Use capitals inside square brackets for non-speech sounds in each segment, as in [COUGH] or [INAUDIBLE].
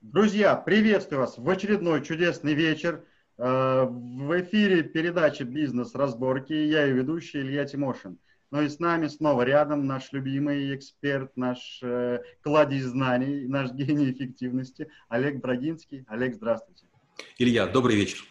Друзья, приветствую вас в очередной чудесный вечер. Э, в эфире передачи «Бизнес-разборки». Я и ведущий Илья Тимошин. Ну и с нами снова рядом наш любимый эксперт, наш э, кладезь знаний, наш гений эффективности Олег Брагинский. Олег, здравствуйте. Илья, добрый вечер.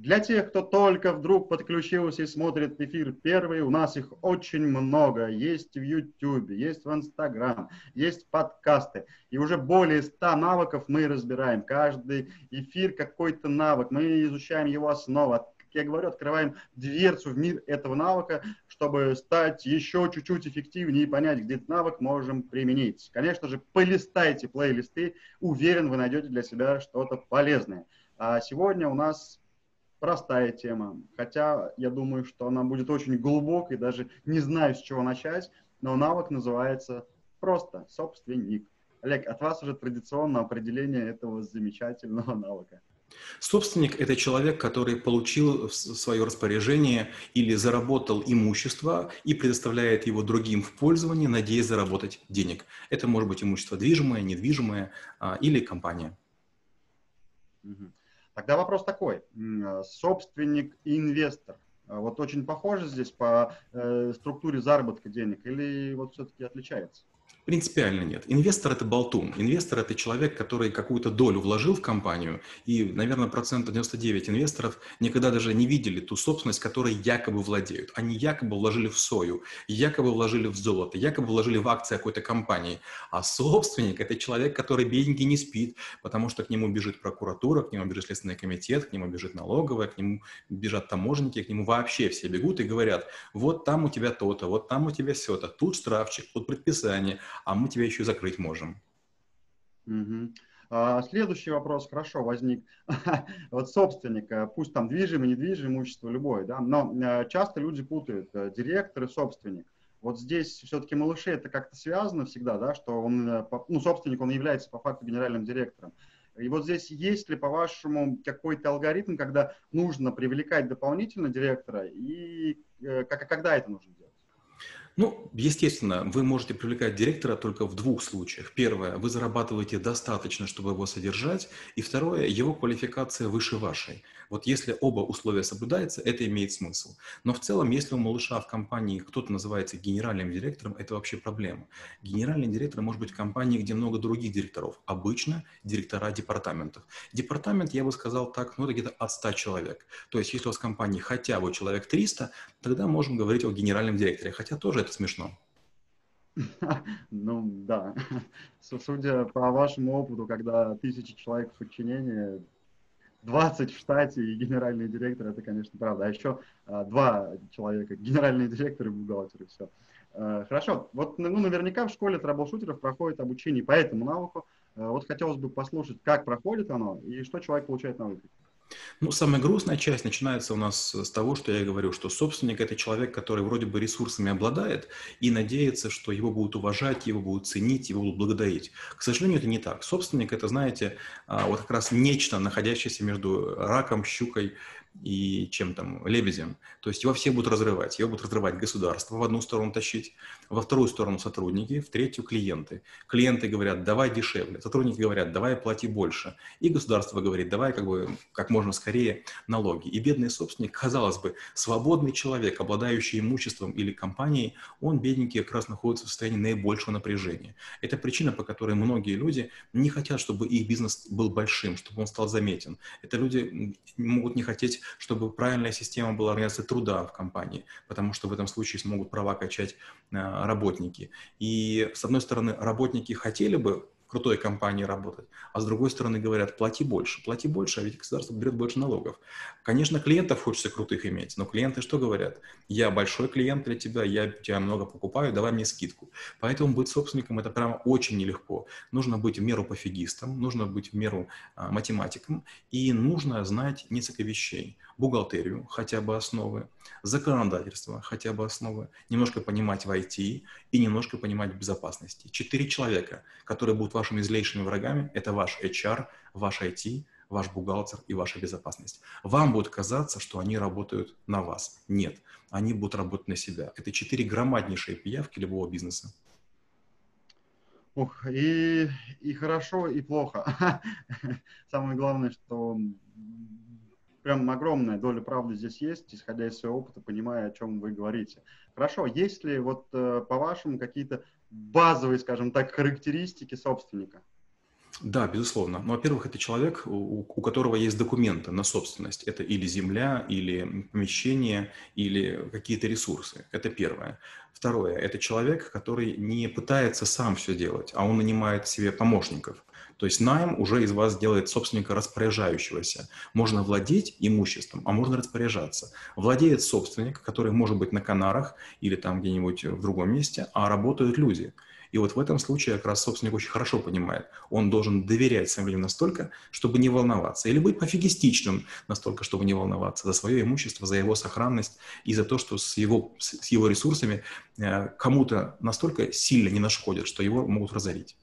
Для тех, кто только вдруг подключился и смотрит эфир первый, у нас их очень много. Есть в YouTube, есть в Instagram, есть подкасты. И уже более 100 навыков мы разбираем. Каждый эфир какой-то навык. Мы изучаем его основу. Как я говорю, открываем дверцу в мир этого навыка, чтобы стать еще чуть-чуть эффективнее и понять, где этот навык можем применить. Конечно же, полистайте плейлисты. Уверен, вы найдете для себя что-то полезное. А сегодня у нас простая тема. Хотя я думаю, что она будет очень глубокой, даже не знаю, с чего начать. Но навык называется просто собственник. Олег, от вас уже традиционно определение этого замечательного [LAUGHS] навыка. Собственник – это человек, который получил в свое распоряжение или заработал имущество и предоставляет его другим в пользование, надеясь заработать денег. Это может быть имущество движимое, недвижимое а, или компания. Угу. Тогда вопрос такой. Э, собственник и инвестор. Э, вот очень похоже здесь по э, структуре заработка денег или вот все-таки отличается? Принципиально нет. Инвестор – это болтун. Инвестор – это человек, который какую-то долю вложил в компанию, и, наверное, процента 99 инвесторов никогда даже не видели ту собственность, которой якобы владеют. Они якобы вложили в сою, якобы вложили в золото, якобы вложили в акции какой-то компании. А собственник – это человек, который бедненький не спит, потому что к нему бежит прокуратура, к нему бежит Следственный комитет, к нему бежит налоговая, к нему бежат таможенники, к нему вообще все бегут и говорят, вот там у тебя то-то, вот там у тебя все-то, тут штрафчик, тут предписание – а мы тебя еще закрыть можем. Угу. А, следующий вопрос, хорошо, возник. [LAUGHS] вот собственник, э, пусть там движимое, недвижимое имущество, любое, да, но э, часто люди путают э, директор и собственник. Вот здесь все-таки малыши это как-то связано всегда, да, что он, ну, собственник, он является по факту генеральным директором. И вот здесь есть ли, по-вашему, какой-то алгоритм, когда нужно привлекать дополнительно директора, и как, когда это нужно? Ну, естественно, вы можете привлекать директора только в двух случаях. Первое, вы зарабатываете достаточно, чтобы его содержать. И второе, его квалификация выше вашей. Вот если оба условия соблюдаются, это имеет смысл. Но в целом, если у малыша в компании кто-то называется генеральным директором, это вообще проблема. Генеральный директор может быть в компании, где много других директоров. Обычно директора департаментов. Департамент, я бы сказал так, ну это где-то от 100 человек. То есть если у вас в компании хотя бы человек 300, тогда можем говорить о генеральном директоре. Хотя тоже это смешно. Ну да. Судя по вашему опыту, когда тысячи человек в подчинении, 20 в штате и генеральный директор, это, конечно, правда. А еще а, два человека, генеральный директор и бухгалтер, и все. А, хорошо, вот ну, наверняка в школе трэблшутеров проходит обучение по этому навыку. А, вот хотелось бы послушать, как проходит оно и что человек получает на выходе. Ну, самая грустная часть начинается у нас с того, что я говорю, что собственник – это человек, который вроде бы ресурсами обладает и надеется, что его будут уважать, его будут ценить, его будут благодарить. К сожалению, это не так. Собственник – это, знаете, а, вот как раз нечто, находящееся между раком, щукой и чем там, лебедем. То есть его все будут разрывать. Его будут разрывать государство, в одну сторону тащить, во вторую сторону сотрудники, в третью клиенты. Клиенты говорят, давай дешевле, сотрудники говорят, давай плати больше. И государство говорит, давай как бы как можно скорее налоги. И бедный собственник, казалось бы, свободный человек, обладающий имуществом или компанией, он, бедненький, как раз находится в состоянии наибольшего напряжения. Это причина, по которой многие люди не хотят, чтобы их бизнес был большим, чтобы он стал заметен. Это люди могут не хотеть чтобы правильная система была организации труда в компании, потому что в этом случае смогут права качать э, работники. И, с одной стороны, работники хотели бы крутой компании работать, а с другой стороны говорят, плати больше, плати больше, а ведь государство берет больше налогов. Конечно, клиентов хочется крутых иметь, но клиенты что говорят? Я большой клиент для тебя, я тебя много покупаю, давай мне скидку. Поэтому быть собственником это прямо очень нелегко. Нужно быть в меру пофигистом, нужно быть в меру а, математиком и нужно знать несколько вещей. Бухгалтерию, хотя бы основы, законодательство, хотя бы основы, немножко понимать в IT и немножко понимать в безопасности. Четыре человека, которые будут вашими злейшими врагами, это ваш HR, ваш IT, ваш бухгалтер и ваша безопасность. Вам будет казаться, что они работают на вас. Нет, они будут работать на себя. Это четыре громаднейшие пиявки любого бизнеса. Ух, и, и хорошо, и плохо. [LAUGHS] Самое главное, что прям огромная доля правды здесь есть, исходя из своего опыта, понимая, о чем вы говорите. Хорошо, есть ли вот э, по-вашему какие-то базовые, скажем так, характеристики собственника? Да, безусловно. Ну, во-первых, это человек, у, у которого есть документы на собственность. Это или земля, или помещение, или какие-то ресурсы. Это первое. Второе, это человек, который не пытается сам все делать, а он нанимает себе помощников. То есть найм уже из вас делает собственника распоряжающегося. Можно владеть имуществом, а можно распоряжаться. Владеет собственник, который может быть на Канарах или там где-нибудь в другом месте, а работают люди – и вот в этом случае как раз собственник очень хорошо понимает, он должен доверять своим людям настолько, чтобы не волноваться, или быть пофигистичным настолько, чтобы не волноваться за свое имущество, за его сохранность и за то, что с его, с его ресурсами э, кому-то настолько сильно не нашкодят, что его могут разорить.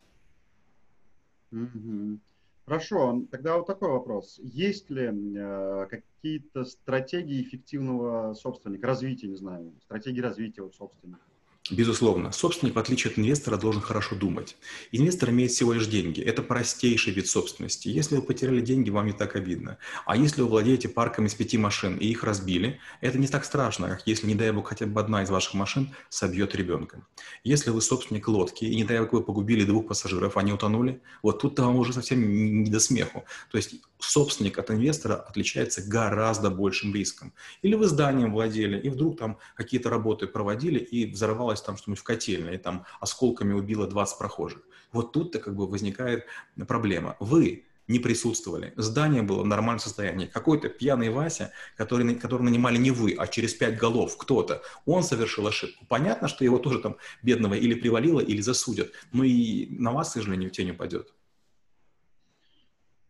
Хорошо, тогда вот такой вопрос. Есть ли э, какие-то стратегии эффективного собственника, развития, не знаю, стратегии развития вот собственника? Безусловно, собственник, в отличие от инвестора, должен хорошо думать. Инвестор имеет всего лишь деньги. Это простейший вид собственности. Если вы потеряли деньги, вам не так обидно. А если вы владеете парком из пяти машин и их разбили, это не так страшно, как если, не дай бог, хотя бы одна из ваших машин собьет ребенка. Если вы собственник лодки, и не дай бог, вы погубили двух пассажиров, они утонули, вот тут-то вам уже совсем не до смеху. То есть собственник от инвестора отличается гораздо большим риском. Или вы зданием владели, и вдруг там какие-то работы проводили, и взорвалось там что-нибудь в котельной, и там осколками убило 20 прохожих. Вот тут-то как бы возникает проблема. Вы не присутствовали. Здание было в нормальном состоянии. Какой-то пьяный Вася, который, который нанимали не вы, а через пять голов кто-то, он совершил ошибку. Понятно, что его тоже там бедного или привалило, или засудят. Но и на вас, к сожалению, тень упадет.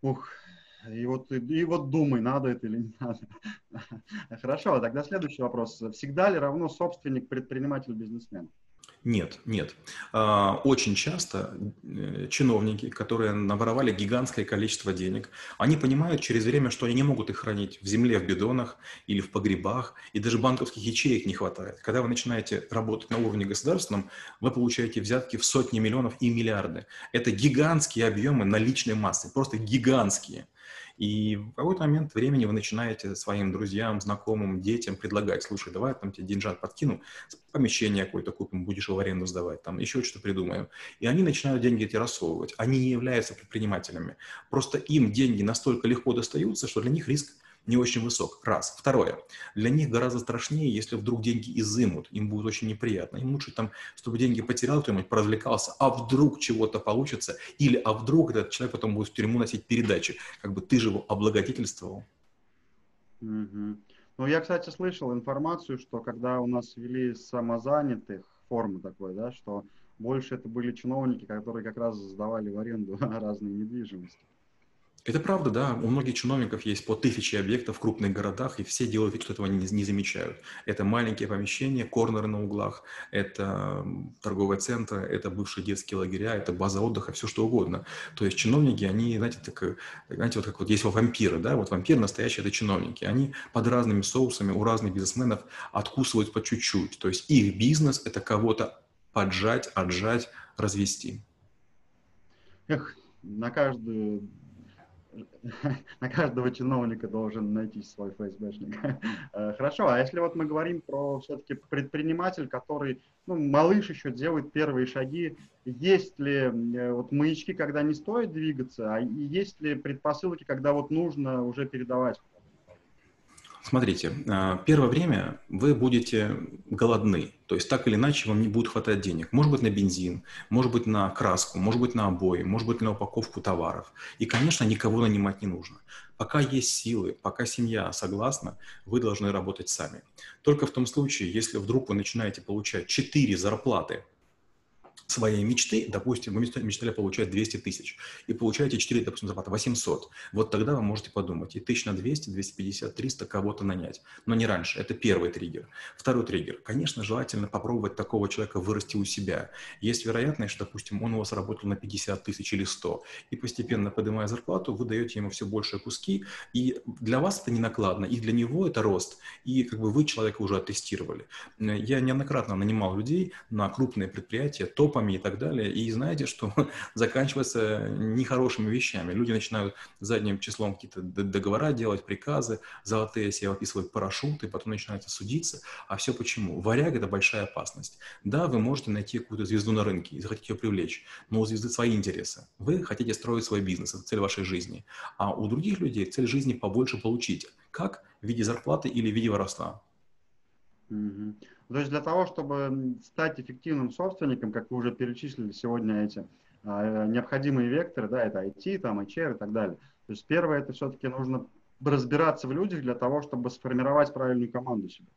Ух, и вот, и вот думай, надо это или не надо. [LAUGHS] Хорошо, тогда следующий вопрос. Всегда ли равно собственник, предприниматель, бизнесмен? Нет, нет. А, очень часто э, чиновники, которые наворовали гигантское количество денег, они понимают через время, что они не могут их хранить в земле, в бидонах или в погребах, и даже банковских ячеек не хватает. Когда вы начинаете работать на уровне государственном, вы получаете взятки в сотни миллионов и миллиарды. Это гигантские объемы наличной массы, просто гигантские. И в какой-то момент времени вы начинаете своим друзьям, знакомым, детям предлагать, слушай, давай там тебе деньжат подкину, помещение какое-то купим, будешь в аренду сдавать, там еще что-то придумаем. И они начинают деньги эти рассовывать. Они не являются предпринимателями. Просто им деньги настолько легко достаются, что для них риск не очень высок. Раз. Второе. Для них гораздо страшнее, если вдруг деньги изымут. Им будет очень неприятно. Им лучше, там, чтобы деньги потерял кто-нибудь, поразвлекался, а вдруг чего-то получится, или а вдруг этот человек потом будет в тюрьму носить передачи. Как бы ты же его облагодетельствовал. Угу. Ну, я, кстати, слышал информацию, что когда у нас ввели самозанятых, формы такой, да, что больше это были чиновники, которые как раз сдавали в аренду [LAUGHS] разные недвижимости. Это правда, да. У многих чиновников есть по тысяче объектов в крупных городах, и все делают вид, что этого не, не замечают. Это маленькие помещения, корнеры на углах, это торговые центры, это бывшие детские лагеря, это база отдыха, все что угодно. То есть чиновники, они, знаете, так, знаете, вот как вот есть вот вампиры, да, вот вампиры настоящие это чиновники. Они под разными соусами у разных бизнесменов откусывают по чуть-чуть. То есть их бизнес это кого-то поджать, отжать, развести. Эх, на каждую [LAUGHS] на каждого чиновника должен найти свой ФСБшник. [LAUGHS] Э, хорошо, а если вот мы говорим про все-таки предприниматель, который, ну, малыш еще делает первые шаги, есть ли э, вот маячки, когда не стоит двигаться, а есть ли предпосылки, когда вот нужно уже передавать Смотрите, а, первое время вы будете голодны, то есть так или иначе вам не будет хватать денег. Может быть на бензин, может быть на краску, может быть на обои, может быть на упаковку товаров. И, конечно, никого нанимать не нужно. Пока есть силы, пока семья согласна, вы должны работать сами. Только в том случае, если вдруг вы начинаете получать 4 зарплаты своей мечты, допустим, вы мечтали получать 200 тысяч, и получаете 4, допустим, зарплаты 800, вот тогда вы можете подумать, и тысяч на 200, 250, 300 кого-то нанять, но не раньше, это первый триггер. Второй триггер, конечно, желательно попробовать такого человека вырасти у себя. Есть вероятность, что, допустим, он у вас работал на 50 тысяч или 100, и постепенно поднимая зарплату, вы даете ему все большие куски, и для вас это не накладно, и для него это рост, и как бы вы человека уже оттестировали. Я неоднократно нанимал людей на крупные предприятия, топ топами и так далее. И знаете, что [LAUGHS] заканчивается нехорошими вещами. Люди начинают задним числом какие-то договора делать, приказы, золотые себе выписывать парашюты, потом начинаются судиться. А все почему? Варяг – это большая опасность. Да, вы можете найти какую-то звезду на рынке и захотите ее привлечь, но у звезды свои интересы. Вы хотите строить свой бизнес, это цель вашей жизни. А у других людей цель жизни побольше получить. Как? В виде зарплаты или в виде воровства. Угу. То есть для того, чтобы стать эффективным собственником, как вы уже перечислили сегодня эти а, необходимые векторы, да, это IT, там, HR и так далее. То есть первое, это все-таки нужно разбираться в людях для того, чтобы сформировать правильную команду себе.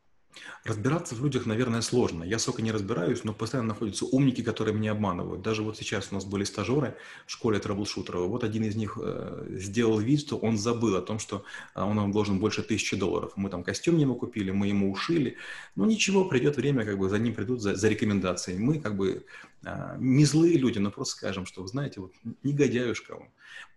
Разбираться в людях, наверное, сложно. Я сколько не разбираюсь, но постоянно находятся умники, которые меня обманывают. Даже вот сейчас у нас были стажеры в школе трэблшутеров. Вот один из них э, сделал вид, что он забыл о том, что э, он нам должен больше тысячи долларов. Мы там костюм ему купили, мы ему ушили. Ну ничего, придет время, как бы за ним придут за, за рекомендацией. Мы как бы не злые люди, но просто скажем, что, знаете, вот негодяюшка он.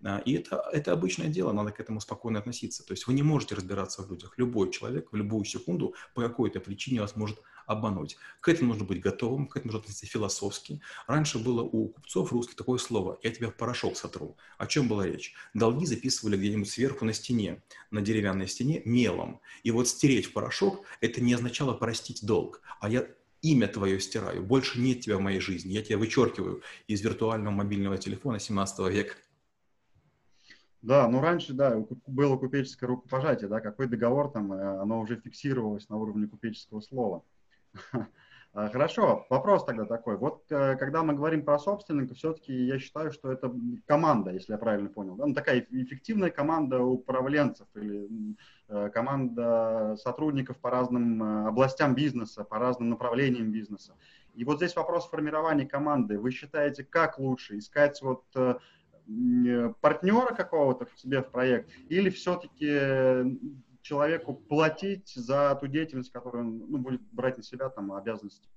А, и это, это обычное дело, надо к этому спокойно относиться. То есть вы не можете разбираться в людях. Любой человек в любую секунду по какой-то причине вас может обмануть. К этому нужно быть готовым, к этому нужно относиться философски. Раньше было у купцов русских такое слово «я тебя в порошок сотру». О чем была речь? Долги записывали где-нибудь сверху на стене, на деревянной стене мелом. И вот стереть в порошок – это не означало простить долг, а я имя твое стираю, больше нет тебя в моей жизни, я тебя вычеркиваю из виртуального мобильного телефона 17 века. Да, ну раньше, да, было купеческое рукопожатие, да, какой договор там, э, оно уже фиксировалось на уровне купеческого слова. [LAUGHS] А, хорошо, вопрос тогда такой. Вот э, когда мы говорим про собственника, все-таки я считаю, что это команда, если я правильно понял. Да? Ну, такая эффективная команда управленцев или э, команда сотрудников по разным областям бизнеса, по разным направлениям бизнеса. И вот здесь вопрос формирования команды. Вы считаете, как лучше искать вот партнера какого-то себе в проект, или все-таки человеку платить за ту деятельность, которую он ну, будет брать на себя, там, обязанности?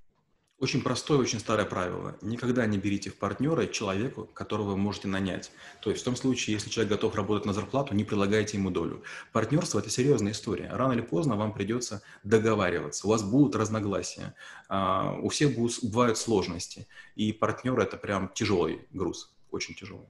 Очень простое, очень старое правило. Никогда не берите в партнера человеку, которого вы можете нанять. То есть в том случае, если человек готов работать на зарплату, не предлагайте ему долю. Партнерство – это серьезная история. Рано или поздно вам придется договариваться. У вас будут разногласия. А, у всех будут, бывают сложности. И партнер – это прям тяжелый груз, очень тяжелый.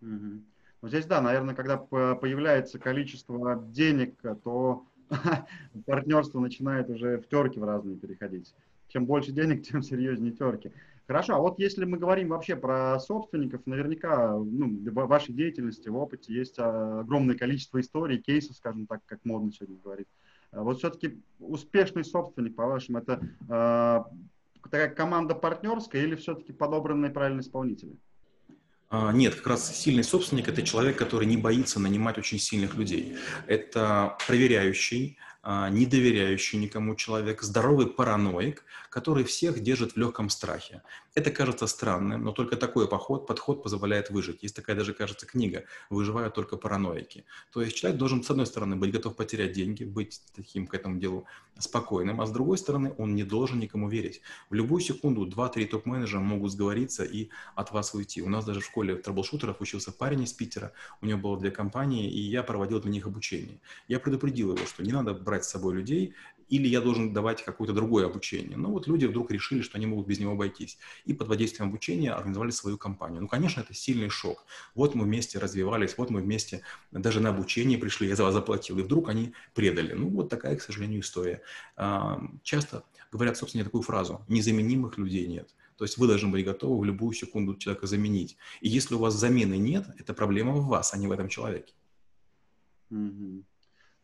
Угу. Ну, здесь, да, наверное, когда появляется количество денег, то [LAUGHS] партнерство начинает уже в терки в разные переходить. Чем больше денег, [LAUGHS] тем серьезнее терки. Хорошо, а вот если мы говорим вообще про собственников, наверняка ну, в вашей деятельности, в опыте есть огромное количество историй, кейсов, скажем так, как модно сегодня говорить. А вот все-таки успешный собственник, по-вашему, это э, такая команда партнерская или все-таки подобранные правильные исполнители? А, нет, как раз сильный собственник – это человек, который не боится нанимать очень сильных людей. Это проверяющий, а, не доверяющий никому человек, здоровый параноик, который всех держит в легком страхе. Это кажется странным, но только такой поход, подход позволяет выжить. Есть такая даже, кажется, книга «Выживают только параноики». То есть человек должен, с одной стороны, быть готов потерять деньги, быть таким к этому делу спокойным, а с другой стороны, он не должен никому верить. В любую секунду два-три топ-менеджера могут сговориться и от вас уйти. У нас даже в школе трэблшутеров учился парень из Питера, у него было две компании, и я проводил для них обучение. Я предупредил его, что не надо брать с собой людей, или я должен давать какое-то другое обучение. Но вот люди вдруг решили, что они могут без него обойтись. И под воздействием обучения организовали свою компанию. Ну, конечно, это сильный шок. Вот мы вместе развивались, вот мы вместе даже на обучение пришли, я за вас заплатил, и вдруг они предали. Ну, вот такая, к сожалению, история. А, часто говорят, собственно, такую фразу «незаменимых людей нет». То есть вы должны быть готовы в любую секунду человека заменить. И если у вас замены нет, это проблема в вас, а не в этом человеке. Mm-hmm.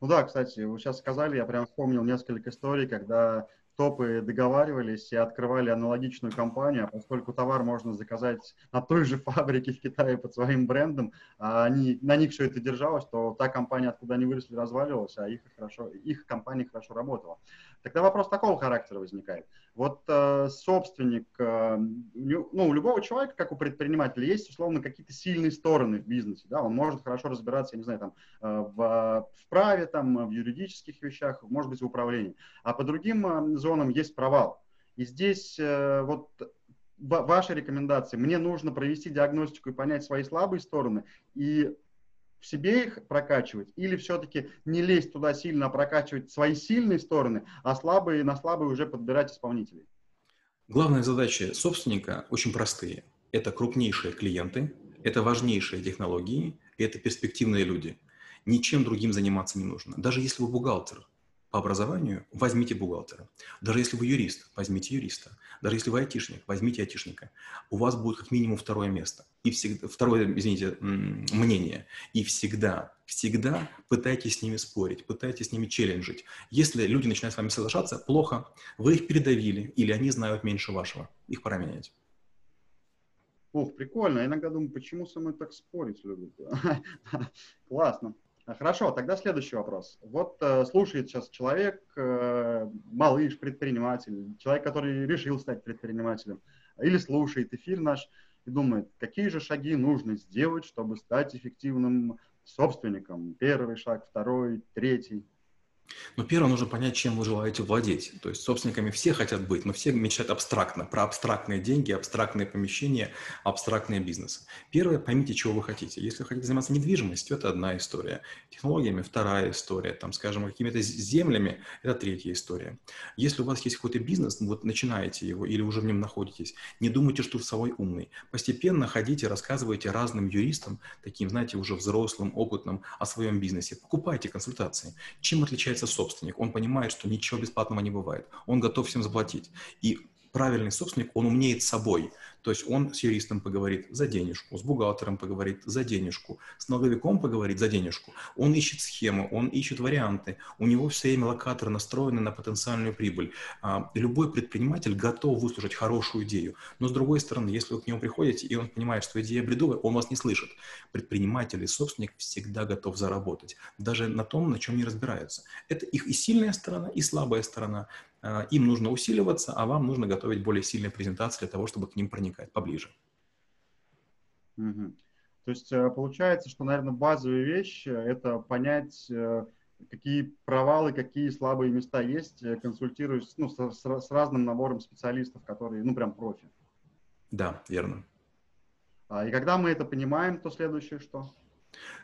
Ну да, кстати, вы сейчас сказали, я прям вспомнил несколько историй, когда топы договаривались и открывали аналогичную компанию, а поскольку товар можно заказать на той же [LAUGHS] фабрике в Китае под своим брендом, а они, на них все это держалось, то та компания, откуда они выросли, разваливалась, а их, хорошо, их компания хорошо работала. Тогда вопрос такого характера возникает. Вот э, собственник, э, ну, у любого человека, как у предпринимателя, есть условно какие-то сильные стороны в бизнесе. Да? Он может хорошо разбираться, я не знаю, там, э, в, в праве, там, в юридических вещах, может быть, в управлении. А по другим э, зонам есть провал. И здесь э, вот ваши рекомендации. Мне нужно провести диагностику и понять свои слабые стороны и в себе их прокачивать, или все-таки не лезть туда сильно, а прокачивать свои сильные стороны, а слабые на слабые уже подбирать исполнителей? Главная задача собственника очень простые. Это крупнейшие клиенты, это важнейшие технологии, и это перспективные люди. Ничем другим заниматься не нужно. Даже если вы бухгалтер, по образованию, возьмите бухгалтера. Даже если вы юрист, возьмите юриста. Даже если вы айтишник, возьмите айтишника. У вас будет как минимум второе место. И всегда, второе, извините, мнение. И всегда, всегда пытайтесь с ними спорить, пытайтесь с ними челленджить. Если люди начинают с вами соглашаться, плохо. Вы их передавили, или они знают меньше вашего. Их пора менять. Ох, прикольно. Я иногда думаю, почему со мной так спорить любят. [LAUGHS] Классно. А, хорошо, тогда следующий вопрос. Вот э, слушает сейчас человек, э, малыш, предприниматель, человек, который решил стать предпринимателем, или слушает эфир наш и думает, какие же шаги нужно сделать, чтобы стать эффективным собственником. Первый шаг, второй, третий. Но первое нужно понять, чем вы желаете владеть. То есть собственниками все хотят быть, но все мечтают абстрактно, про абстрактные деньги, абстрактные помещения, абстрактные бизнесы. Первое, поймите, чего вы хотите. Если вы хотите заниматься недвижимостью, это одна история. Технологиями – вторая история. Там, скажем, какими-то землями – это третья история. Если у вас есть какой-то бизнес, вот начинаете его или уже в нем находитесь, не думайте, что вы собой умный. Постепенно ходите, рассказывайте разным юристам, таким, знаете, уже взрослым, опытным, о своем бизнесе. Покупайте консультации. Чем отличается собственник, он понимает, что ничего бесплатного не бывает. Он готов всем заплатить. И правильный собственник, он умнеет собой. То есть он с юристом поговорит за денежку, с бухгалтером поговорит за денежку, с налоговиком поговорит за денежку. Он ищет схему, он ищет варианты. У него все время локаторы настроены на потенциальную прибыль. А, любой предприниматель готов выслушать хорошую идею. Но с другой стороны, если вы к нему приходите, и он понимает, что идея бредовая, он вас не слышит. Предприниматель и собственник всегда готов заработать. Даже на том, на чем не разбирается. Это их и сильная сторона, и слабая сторона. А, им нужно усиливаться, а вам нужно готовить более сильные презентации для того, чтобы к ним проникать поближе. Угу. То есть э, получается, что, наверное, базовая вещь – это понять, э, какие провалы, какие слабые места есть, э, консультируясь ну, с, с разным набором специалистов, которые, ну, прям профи. Да, верно. А, и когда мы это понимаем, то следующее что?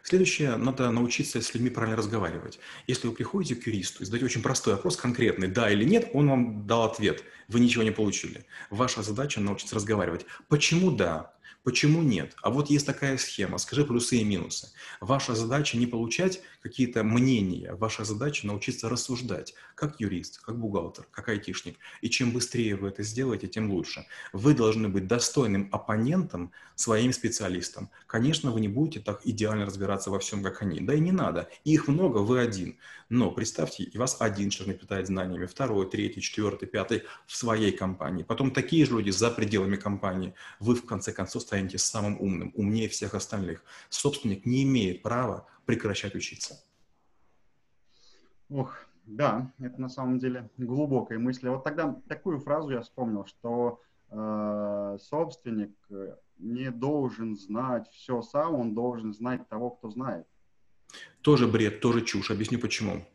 Следующее, надо научиться с людьми правильно разговаривать. Если вы приходите к юристу и задаете очень простой вопрос, конкретный, да или нет, он вам дал ответ, вы ничего не получили. Ваша задача научиться разговаривать. Почему да? Почему нет? А вот есть такая схема, скажи плюсы и минусы. Ваша задача не получать какие-то мнения, ваша задача научиться рассуждать, как юрист, как бухгалтер, как айтишник. И чем быстрее вы это сделаете, тем лучше. Вы должны быть достойным оппонентом своим специалистам. Конечно, вы не будете так идеально разбираться во всем, как они. Да и не надо. Их много, вы один. Но представьте, и вас один человек питает знаниями, второй, третий, четвертый, пятый в своей компании. Потом такие же люди за пределами компании. Вы в конце концов станете самым умным, умнее всех остальных. Собственник не имеет права прекращать учиться. Ох, да, это на самом деле глубокая мысль. Вот тогда такую фразу я вспомнил, что э, собственник не должен знать все сам, он должен знать того, кто знает. Тоже бред, тоже чушь. Объясню почему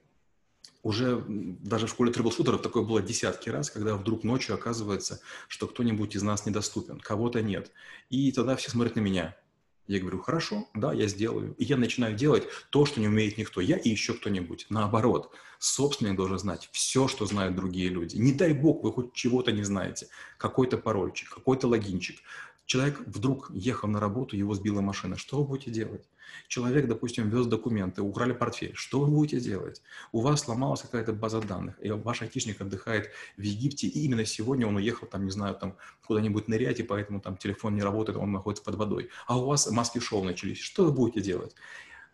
уже даже в школе трэблшутеров такое было десятки раз, когда вдруг ночью оказывается, что кто-нибудь из нас недоступен, кого-то нет. И тогда все смотрят на меня. Я говорю, хорошо, да, я сделаю. И я начинаю делать то, что не умеет никто. Я и еще кто-нибудь. Наоборот, собственник должен знать все, что знают другие люди. Не дай бог, вы хоть чего-то не знаете. Какой-то парольчик, какой-то логинчик. Человек вдруг ехал на работу, его сбила машина. Что вы будете делать? Человек, допустим, вез документы, украли портфель. Что вы будете делать? У вас сломалась какая-то база данных, и ваш айтишник отдыхает в Египте, и именно сегодня он уехал, там, не знаю, там, куда-нибудь нырять, и поэтому там телефон не работает, он находится под водой. А у вас маски-шоу начались. Что вы будете делать?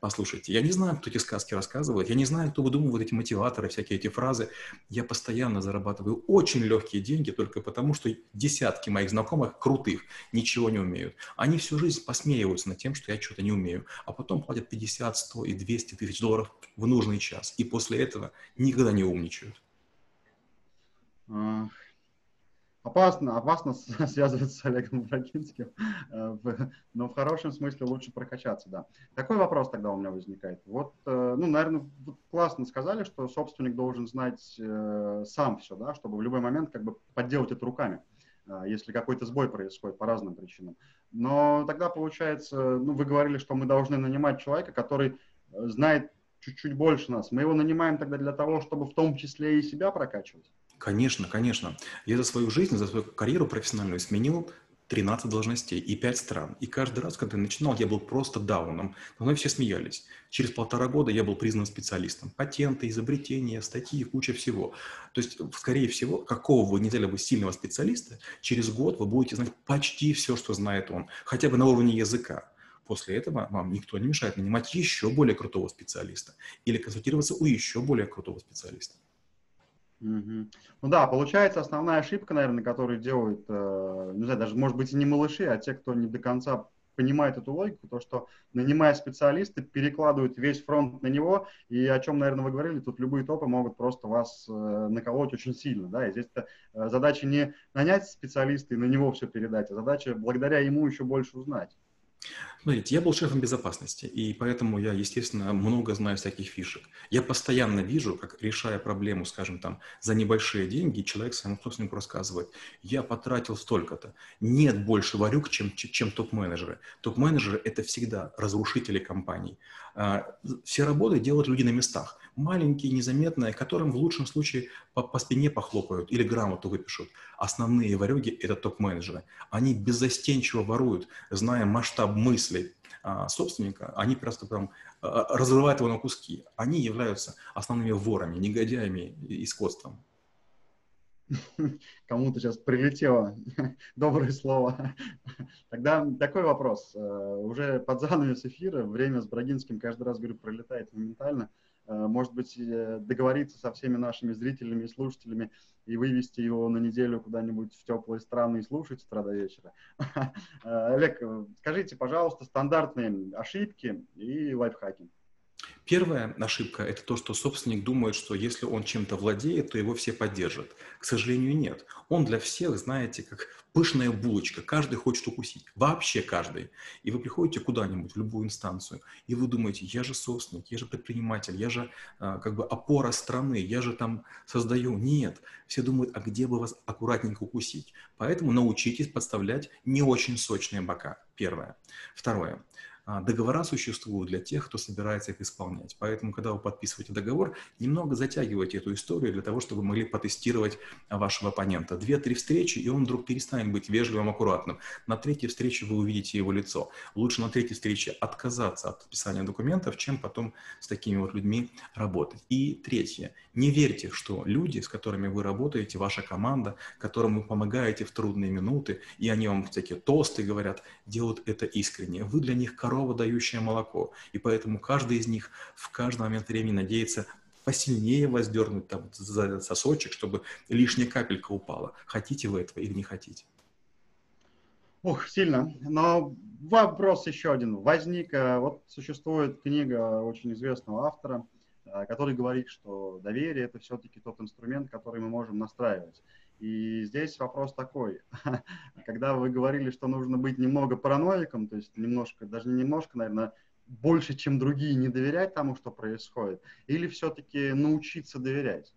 Послушайте, я не знаю, кто эти сказки рассказывает, я не знаю, кто выдумывает эти мотиваторы, всякие эти фразы. Я постоянно зарабатываю очень легкие деньги только потому, что десятки моих знакомых крутых ничего не умеют. Они всю жизнь посмеиваются над тем, что я что-то не умею, а потом платят 50, 100 и 200 тысяч долларов в нужный час. И после этого никогда не умничают. Опасно, опасно [LAUGHS] связываться с Олегом Брагинским, э, но в хорошем смысле лучше прокачаться, да. Такой вопрос тогда у меня возникает. Вот, э, ну, наверное, классно сказали, что собственник должен знать э, сам все, да, чтобы в любой момент как бы подделать это руками, если какой-то сбой происходит по разным причинам. Но тогда получается, ну, вы говорили, что мы должны нанимать человека, который знает чуть-чуть больше нас. Мы его нанимаем тогда для того, чтобы в том числе и себя прокачивать. Конечно, конечно. Я за свою жизнь, за свою карьеру профессиональную сменил 13 должностей и 5 стран. И каждый раз, когда я начинал, я был просто дауном. Но все смеялись. Через полтора года я был признан специалистом. Патенты, изобретения, статьи, куча всего. То есть, скорее всего, какого вы не взяли бы сильного специалиста, через год вы будете знать почти все, что знает он. Хотя бы на уровне языка. После этого вам никто не мешает нанимать еще более крутого специалиста или консультироваться у еще более крутого специалиста. Угу. Ну да, получается основная ошибка, наверное, которую делают, э, не знаю, даже может быть и не малыши, а те, кто не до конца понимает эту логику, то, что нанимая специалиста, перекладывают весь фронт на него, и о чем, наверное, вы говорили, тут любые топы могут просто вас э, наколоть очень сильно, да, и здесь э, задача не нанять специалиста и на него все передать, а задача благодаря ему еще больше узнать. Смотрите, я был шефом безопасности, и поэтому я, естественно, много знаю всяких фишек. Я постоянно вижу, как, решая проблему, скажем, там, за небольшие деньги, человек своему собственнику рассказывает, я потратил столько-то. Нет больше варюк, чем, чем топ-менеджеры. Топ-менеджеры – это всегда разрушители компаний. А, все работы делают люди на местах маленькие, незаметные, которым в лучшем случае по, по спине похлопают или грамоту выпишут. Основные варюги – это топ-менеджеры. Они беззастенчиво воруют, зная масштаб мыслей а, собственника, они просто там а, разрывают его на куски. Они являются основными ворами, негодяями и скотством. [LAUGHS] Кому-то сейчас прилетело [LAUGHS] доброе слово. [LAUGHS] Тогда такой вопрос. Э, уже под занавес эфира, время с Брагинским каждый раз, говорю, пролетает моментально – может быть, э, договориться со всеми нашими зрителями и слушателями и вывести его на неделю куда-нибудь в теплые страны и слушать с утра до вечера. [LAUGHS] Э, Олег, скажите, пожалуйста, стандартные ошибки и лайфхаки. Первая ошибка – это то, что собственник думает, что если он чем-то владеет, то его все поддержат. К сожалению, нет. Он для всех, знаете, как пышная булочка. Каждый хочет укусить. Вообще каждый. И вы приходите куда-нибудь, в любую инстанцию, и вы думаете, я же собственник, я же предприниматель, я же а, как бы опора страны, я же там создаю. Нет. Все думают, а где бы вас аккуратненько укусить. Поэтому научитесь подставлять не очень сочные бока. Первое. Второе. А, договора существуют для тех, кто собирается их исполнять. Поэтому, когда вы подписываете договор, немного затягивайте эту историю для того, чтобы вы могли потестировать вашего оппонента. Две-три встречи, и он вдруг перестанет быть вежливым, аккуратным. На третьей встрече вы увидите его лицо. Лучше на третьей встрече отказаться от подписания документов, чем потом с такими вот людьми работать. И третье. Не верьте, что люди, с которыми вы работаете, ваша команда, которым вы помогаете в трудные минуты, и они вам всякие тосты говорят, делают это искренне. Вы для них король корова, дающая молоко. И поэтому каждый из них в каждый момент времени надеется посильнее воздернуть там за сосочек, чтобы лишняя капелька упала. Хотите вы этого или не хотите? Ух, сильно. Но вопрос еще один возник. Э, вот существует книга очень известного автора, э, который говорит, что доверие – это все-таки тот инструмент, который мы можем настраивать. И здесь вопрос такой, [LAUGHS] когда вы говорили, что нужно быть немного параноиком, то есть немножко, даже не немножко, наверное, больше, чем другие, не доверять тому, что происходит, или все-таки научиться доверять?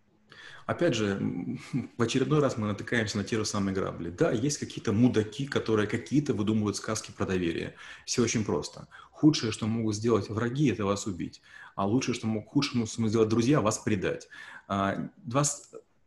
Опять же, [LAUGHS] в очередной раз мы натыкаемся на те же самые грабли. Да, есть какие-то мудаки, которые какие-то выдумывают сказки про доверие. Все очень просто. Худшее, что могут сделать враги, это вас убить. А лучшее, что могут худшему сделать друзья, вас предать. А,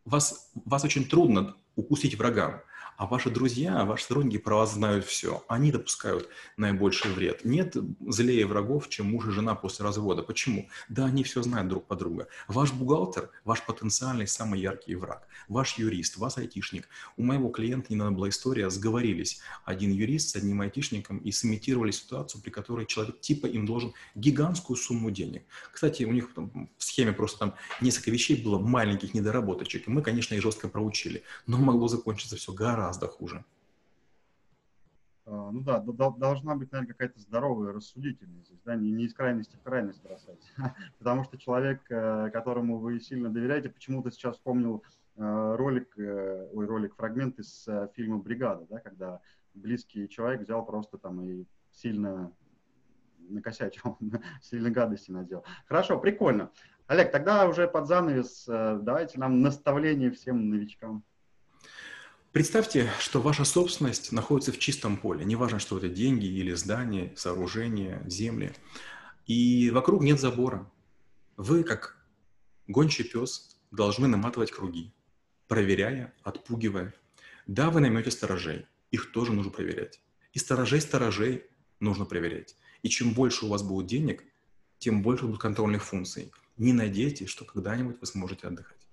вас, вас очень трудно укусить врагам. А ваши друзья, ваши сторонники про вас знают все. Они допускают наибольший вред. Нет злее врагов, чем муж и жена после развода. Почему? Да, они все знают друг по другу. Ваш бухгалтер, ваш потенциальный самый яркий враг. Ваш юрист, ваш айтишник. У моего клиента недавно была история, сговорились один юрист с одним айтишником и сымитировали ситуацию, при которой человек типа им должен гигантскую сумму денег. Кстати, у них там, в схеме просто там несколько вещей было, маленьких недоработочек. И мы, конечно, их жестко проучили. Но могло закончиться все гораздо гораздо хуже. А, ну да, должна быть, наверное, какая-то здоровая рассудительность здесь, да, не, не из крайности в крайность бросать. [LAUGHS] Потому что человек, э, которому вы сильно доверяете, почему-то сейчас вспомнил э, ролик, э, ой, ролик, фрагмент из фильма «Бригада», да, когда близкий человек взял просто там и сильно накосячил, [LAUGHS] сильно гадости наделал. Хорошо, прикольно. Олег, тогда уже под занавес давайте нам наставление всем новичкам. Представьте, что ваша собственность находится в чистом поле. Неважно, что это деньги или здания, сооружения, земли. И вокруг нет забора. Вы, как гончий пес, должны наматывать круги. проверяя, отпугивая. Да, вы наймете сторожей, их тоже нужно проверять. И сторожей сторожей нужно проверять. И чем больше у вас будет денег, тем больше будет контрольных функций. Не надейтесь, что когда-нибудь вы сможете отдыхать.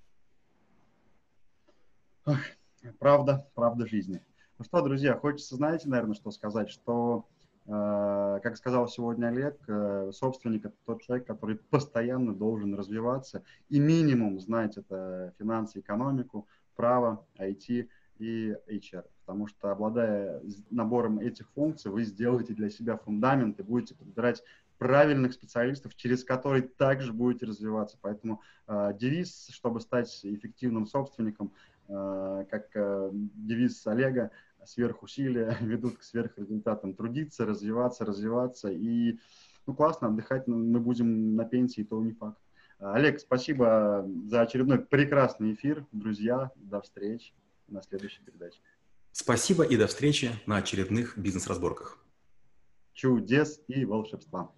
Правда, правда жизни. Ну что, друзья, хочется, знаете, наверное, что сказать, что, э, как сказал сегодня Олег, э, собственник это тот человек, который постоянно должен развиваться и минимум знать это финансы, экономику, право, IT и HR. Потому что, обладая набором этих функций, вы сделаете для себя фундамент и будете подбирать правильных специалистов, через которые также будете развиваться. Поэтому э, девиз, чтобы стать эффективным собственником, как э, девиз Олега, сверхусилия [LAUGHS] ведут к сверхрезультатам. Трудиться, развиваться, развиваться. И ну, классно, отдыхать мы будем на пенсии, то не факт. Олег, спасибо за очередной прекрасный эфир. Друзья, до встречи на следующей передаче. Спасибо и до встречи на очередных бизнес-разборках. Чудес и волшебства.